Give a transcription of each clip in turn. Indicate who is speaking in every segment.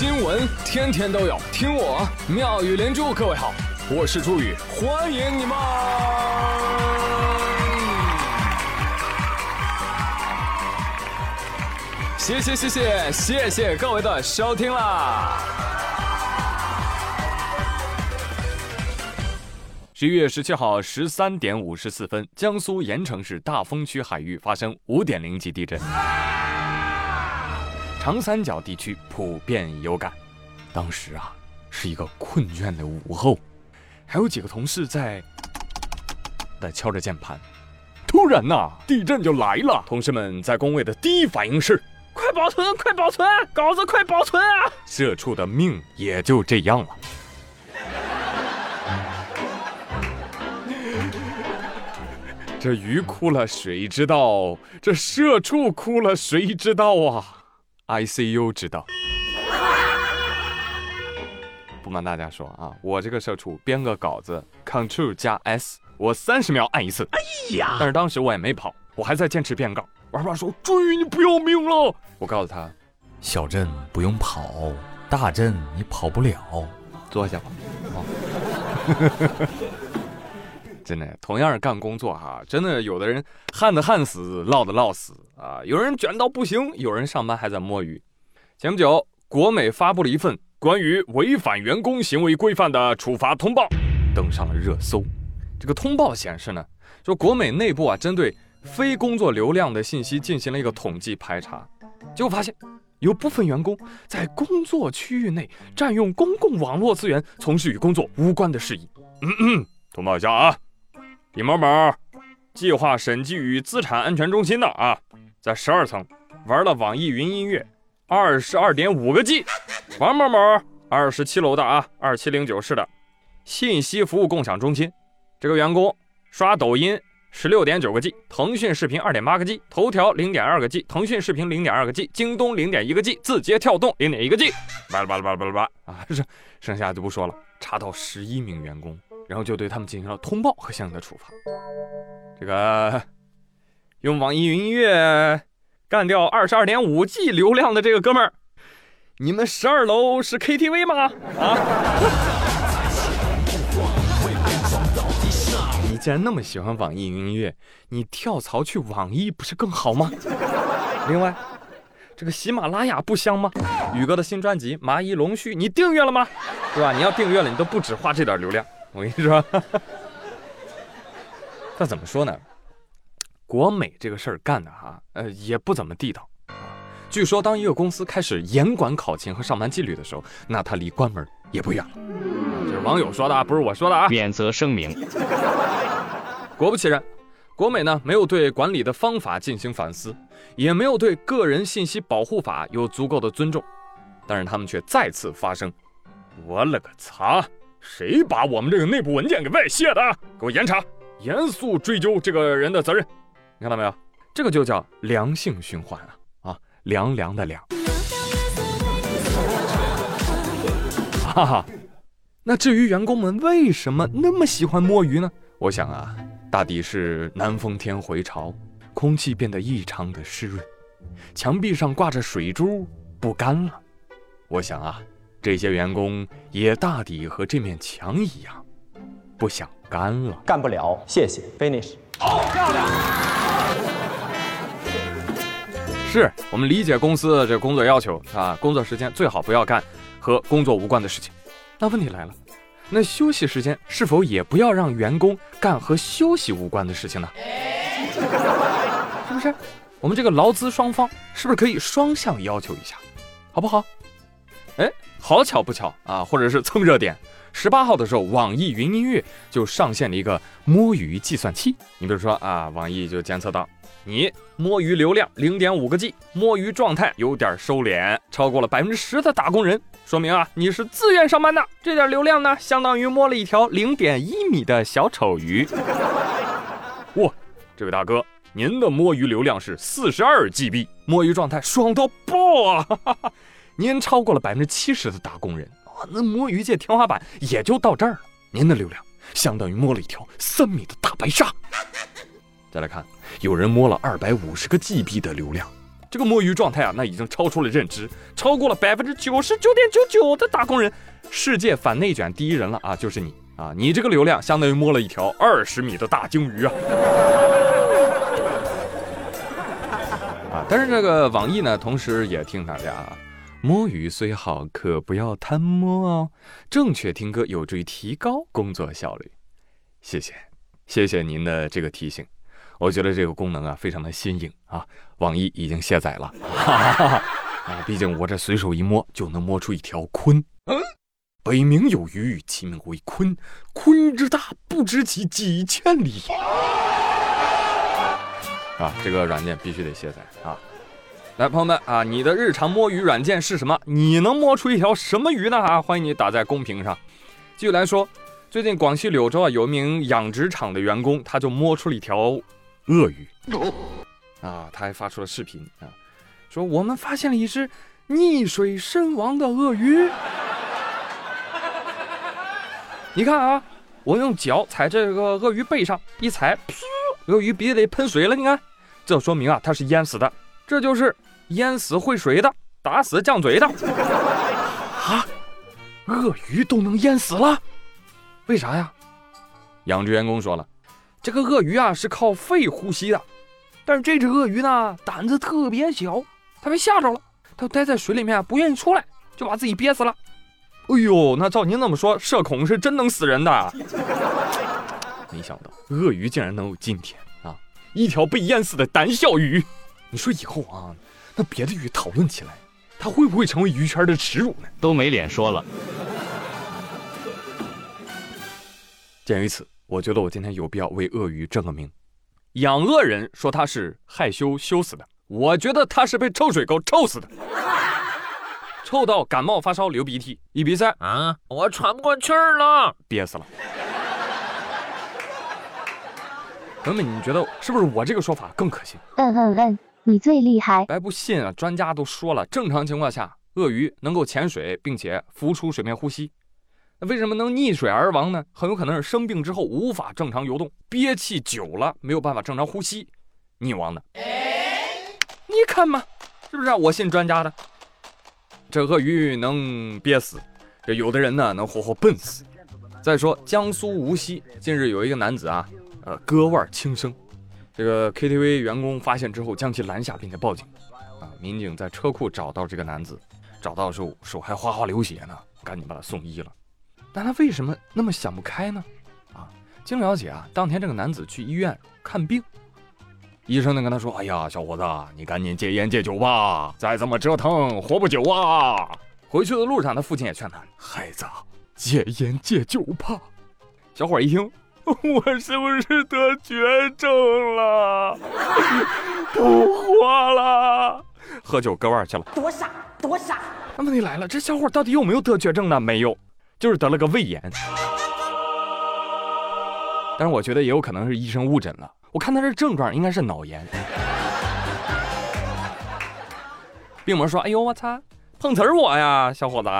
Speaker 1: 新闻天天都有，听我妙语连珠。各位好，我是朱宇，欢迎你们！谢谢谢谢谢谢各位的收听啦！十一月十七号十三点五十四分，江苏盐城市大丰区海域发生五点零级地震。长三角地区普遍有感。当时啊，是一个困倦的午后，还有几个同事在在敲着键盘。突然呐，地震就来了。同事们在工位的第一反应是：快保存，快保存，稿子快保存啊！社畜的命也就这样了。这鱼哭了，谁知道？这社畜哭了，谁知道啊？ICU 知道，不瞒大家说啊，我这个社畜编个稿子，Ctrl 加 S，我三十秒按一次。哎呀！但是当时我也没跑，我还在坚持编稿。玩爸说：“终于你不要命了！”我告诉他：“
Speaker 2: 小镇不用跑，大镇你跑不了。”
Speaker 1: 坐下吧。真的，同样是干工作哈，真的有的人旱的旱死，涝的涝死啊，有人卷到不行，有人上班还在摸鱼。前不久，国美发布了一份关于违反员工行为规范的处罚通报，登上了热搜。这个通报显示呢，说国美内部啊，针对非工作流量的信息进行了一个统计排查，结果发现有部分员工在工作区域内占用公共网络资源，从事与工作无关的事宜。嗯嗯，通报一下啊。李某某，计划审计与资产安全中心的啊，在十二层玩了网易云音乐二十二点五个 G。王某某，二十七楼的啊，二七零九室的信息服务共享中心，这个员工刷抖音十六点九个 G，腾讯视频二点八个 G，头条零点二个 G，腾讯视频零点二个 G，京东零点一个 G，字节跳动零点一个 G。巴拉巴拉巴拉巴拉巴拉啊，剩剩下就不说了。查到十一名员工。然后就对他们进行了通报和相应的处罚。这个用网易云音乐干掉二十二点五 G 流量的这个哥们儿，你们十二楼是 KTV 吗？啊！你既然那么喜欢网易云音乐，你跳槽去网易不是更好吗？另外，这个喜马拉雅不香吗？宇哥的新专辑《麻衣龙须》，你订阅了吗？对吧？你要订阅了，你都不止花这点流量。我跟你说，那怎么说呢？国美这个事儿干的哈，呃，也不怎么地道啊。据说，当一个公司开始严管考勤和上班纪律的时候，那它离关门也不远了。这是网友说的啊，不是我说的啊。
Speaker 3: 免责声明。
Speaker 1: 果不其然，国美呢没有对管理的方法进行反思，也没有对个人信息保护法有足够的尊重，但是他们却再次发声。我勒个擦！谁把我们这个内部文件给外泄的？给我严查，严肃追究这个人的责任。你看到没有？这个就叫良性循环啊！啊，凉凉的凉。哈哈。那至于员工们为什么那么喜欢摸鱼呢？我想啊，大抵是南风天回潮，空气变得异常的湿润，墙壁上挂着水珠不干了。我想啊。这些员工也大抵和这面墙一样，不想干了，
Speaker 4: 干不了，谢谢，finish。好，漂亮。
Speaker 1: 是我们理解公司的这工作要求啊，工作时间最好不要干和工作无关的事情。那问题来了，那休息时间是否也不要让员工干和休息无关的事情呢？是不是？我们这个劳资双方是不是可以双向要求一下，好不好？哎。好巧不巧啊，或者是蹭热点。十八号的时候，网易云音乐就上线了一个摸鱼计算器。你比如说啊，网易就监测到你摸鱼流量零点五个 G，摸鱼状态有点收敛，超过了百分之十的打工人，说明啊你是自愿上班的。这点流量呢，相当于摸了一条零点一米的小丑鱼。哇，这位大哥，您的摸鱼流量是四十二 GB，摸鱼状态爽到爆啊！哈 哈您超过了百分之七十的打工人，那摸鱼界天花板也就到这儿了。您的流量相当于摸了一条三米的大白鲨。再来看，有人摸了二百五十个 GB 的流量，这个摸鱼状态啊，那已经超出了认知，超过了百分之九十九点九九的打工人。世界反内卷第一人了啊，就是你啊！你这个流量相当于摸了一条二十米的大鲸鱼啊！啊，但是这个网易呢，同时也听大家啊，摸鱼虽好，可不要贪摸哦。正确听歌有助于提高工作效率。谢谢，谢谢您的这个提醒。我觉得这个功能啊，非常的新颖啊！网易已经卸载了，哈 哈啊，毕竟我这随手一摸就能摸出一条鲲。嗯，北冥有鱼，其名为鲲。鲲之大，不知其几千里。啊，这个软件必须得卸载啊！来，朋友们啊，你的日常摸鱼软件是什么？你能摸出一条什么鱼呢？啊，欢迎你打在公屏上。继续来说，最近广西柳州啊，有一名养殖场的员工，他就摸出了一条。鳄鱼啊，他还发出了视频啊，说我们发现了一只溺水身亡的鳄鱼。你看啊，我用脚踩这个鳄鱼背上一踩，噗鳄鱼鼻子里喷水了。你看，这说明啊，它是淹死的。这就是淹死会水的，打死犟嘴的。啊，鳄鱼都能淹死了？为啥呀？养殖员工说了。这个鳄鱼啊是靠肺呼吸的，但是这只鳄鱼呢胆子特别小，它被吓着了，它待在水里面不愿意出来，就把自己憋死了。哎呦，那照您这么说，社恐是真能死人的。没想到鳄鱼竟然能有今天啊！一条被淹死的胆小鱼。你说以后啊，那别的鱼讨论起来，它会不会成为鱼圈的耻辱呢？
Speaker 2: 都没脸说了。
Speaker 1: 鉴于此。我觉得我今天有必要为鳄鱼正个名。养鳄人说他是害羞羞死的，我觉得他是被臭水沟臭死的，臭到感冒发烧流鼻涕，一比赛
Speaker 2: 啊，我喘不过气儿了，
Speaker 1: 憋死了。朋友们，你觉得是不是我这个说法更可信？
Speaker 3: 嗯嗯嗯，你最厉害。
Speaker 1: 还不信啊？专家都说了，正常情况下，鳄鱼能够潜水并且浮出水面呼吸。那为什么能溺水而亡呢？很有可能是生病之后无法正常游动，憋气久了没有办法正常呼吸，溺亡的。你看嘛，是不是？啊我信专家的。这鳄鱼能憋死，这有的人呢能活活笨死。再说江苏无锡近日有一个男子啊，呃，割腕轻生，这个 KTV 员工发现之后将其拦下，并且报警。啊，民警在车库找到这个男子，找到的时候手还哗哗流血呢，赶紧把他送医了。但他为什么那么想不开呢？啊，经了解啊，当天这个男子去医院看病，医生呢跟他说：“哎呀，小伙子，你赶紧戒烟戒酒吧，再这么折腾活不久啊！”回去的路上，他父亲也劝他：“孩子，戒烟戒酒吧。”小伙一听，我是不是得绝症了？不活了，喝酒割腕去了。多傻，多傻！那问题来了，这小伙到底有没有得绝症呢？没有。就是得了个胃炎，但是我觉得也有可能是医生误诊了。我看他这症状应该是脑炎。病魔说：“哎呦我操，碰瓷儿我呀，小伙子，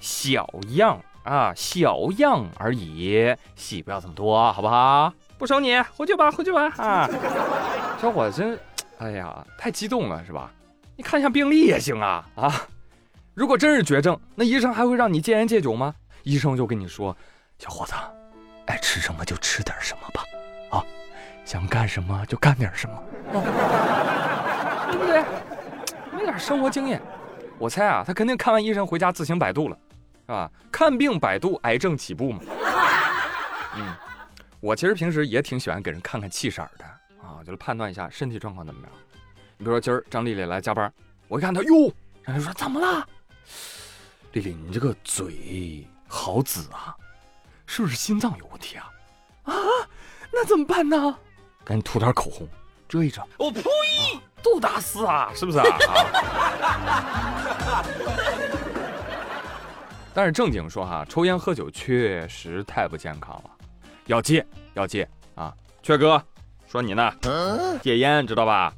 Speaker 1: 小样啊，小样而已，戏不要这么多，好不好？不收你，回去吧，回去吧。”啊，小伙子真，哎呀，太激动了是吧？你看一下病历也行啊啊！如果真是绝症，那医生还会让你戒烟戒酒吗？医生就跟你说：“小伙子，爱吃什么就吃点什么吧，啊，想干什么就干点什么，对不对？没点生活经验，我猜啊，他肯定看完医生回家自行百度了，是吧？看病百度，癌症起步嘛。嗯，我其实平时也挺喜欢给人看看气色的啊，就是判断一下身体状况怎么样。你比如说今儿张丽丽来加班，我一看她，哟，然后说怎么了？丽丽，你这个嘴。”好紫啊，是不是心脏有问题啊？啊，那怎么办呢？赶紧涂点口红遮一遮。我呸！杜大师啊，是不是啊？但是正经说哈，抽烟喝酒确实太不健康了，要戒要戒啊！雀哥，说你呢，戒烟知道吧？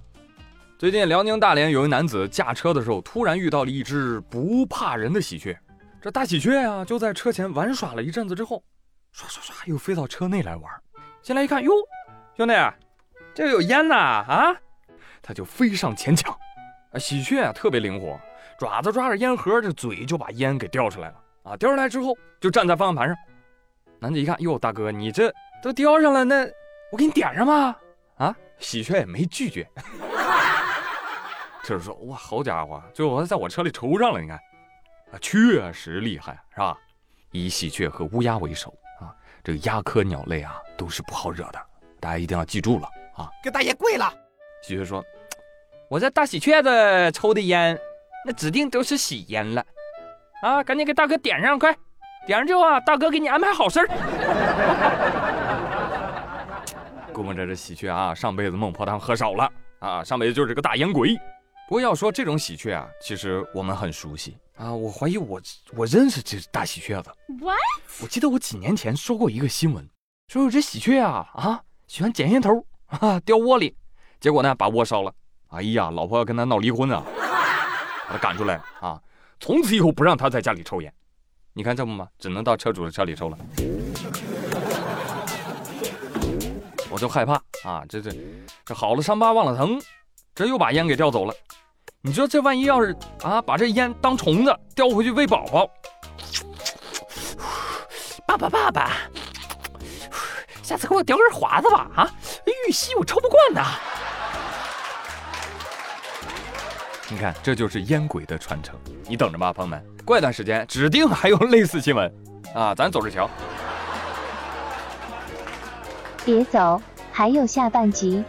Speaker 1: 最近辽宁大连有一男子驾车的时候，突然遇到了一只不怕人的喜鹊。这大喜鹊呀，就在车前玩耍了一阵子之后，唰唰唰又飞到车内来玩。进来一看，哟，兄弟，这有烟呐啊！他就飞上前抢，啊，喜鹊啊特别灵活，爪子抓着烟盒，这嘴就把烟给叼出来了啊！叼出来之后就站在方向盘上。男子一看，哟，大哥，你这都叼上了，那我给你点上吧。啊，喜鹊也没拒绝，就是说，哇，好家伙，最后还在我车里抽上了，你看，啊，确实厉害，是吧？以喜鹊和乌鸦为首啊，这个鸦科鸟类啊都是不好惹的，大家一定要记住了啊！
Speaker 5: 给大爷跪了。
Speaker 1: 喜鹊说：“我这大喜鹊子抽的烟，那指定都是喜烟了，啊，赶紧给大哥点上，快点上之后啊，大哥给你安排好事儿。”估摸着这喜鹊啊，上辈子孟婆汤喝少了啊，上辈子就是个大烟鬼。不过要说这种喜鹊啊，其实我们很熟悉啊，我怀疑我我认识这大喜鹊子。
Speaker 6: What？
Speaker 1: 我记得我几年前说过一个新闻，说有这喜鹊啊啊喜欢捡烟头啊掉窝里，结果呢把窝烧了。哎呀，老婆要跟他闹离婚啊，他赶出来啊，从此以后不让他在家里抽烟。你看这不嘛，只能到车主的车里抽了。我就害怕啊，这这这好了伤疤忘了疼，这又把烟给叼走了。你说这万一要是啊把这烟当虫子叼回去喂宝宝，爸爸爸爸，下次给我叼根华子吧啊！玉溪我抽不惯呐。你看，这就是烟鬼的传承。你等着吧，朋友们，过一段时间指定还有类似新闻啊，咱走着瞧。
Speaker 3: 别走，还有下半集。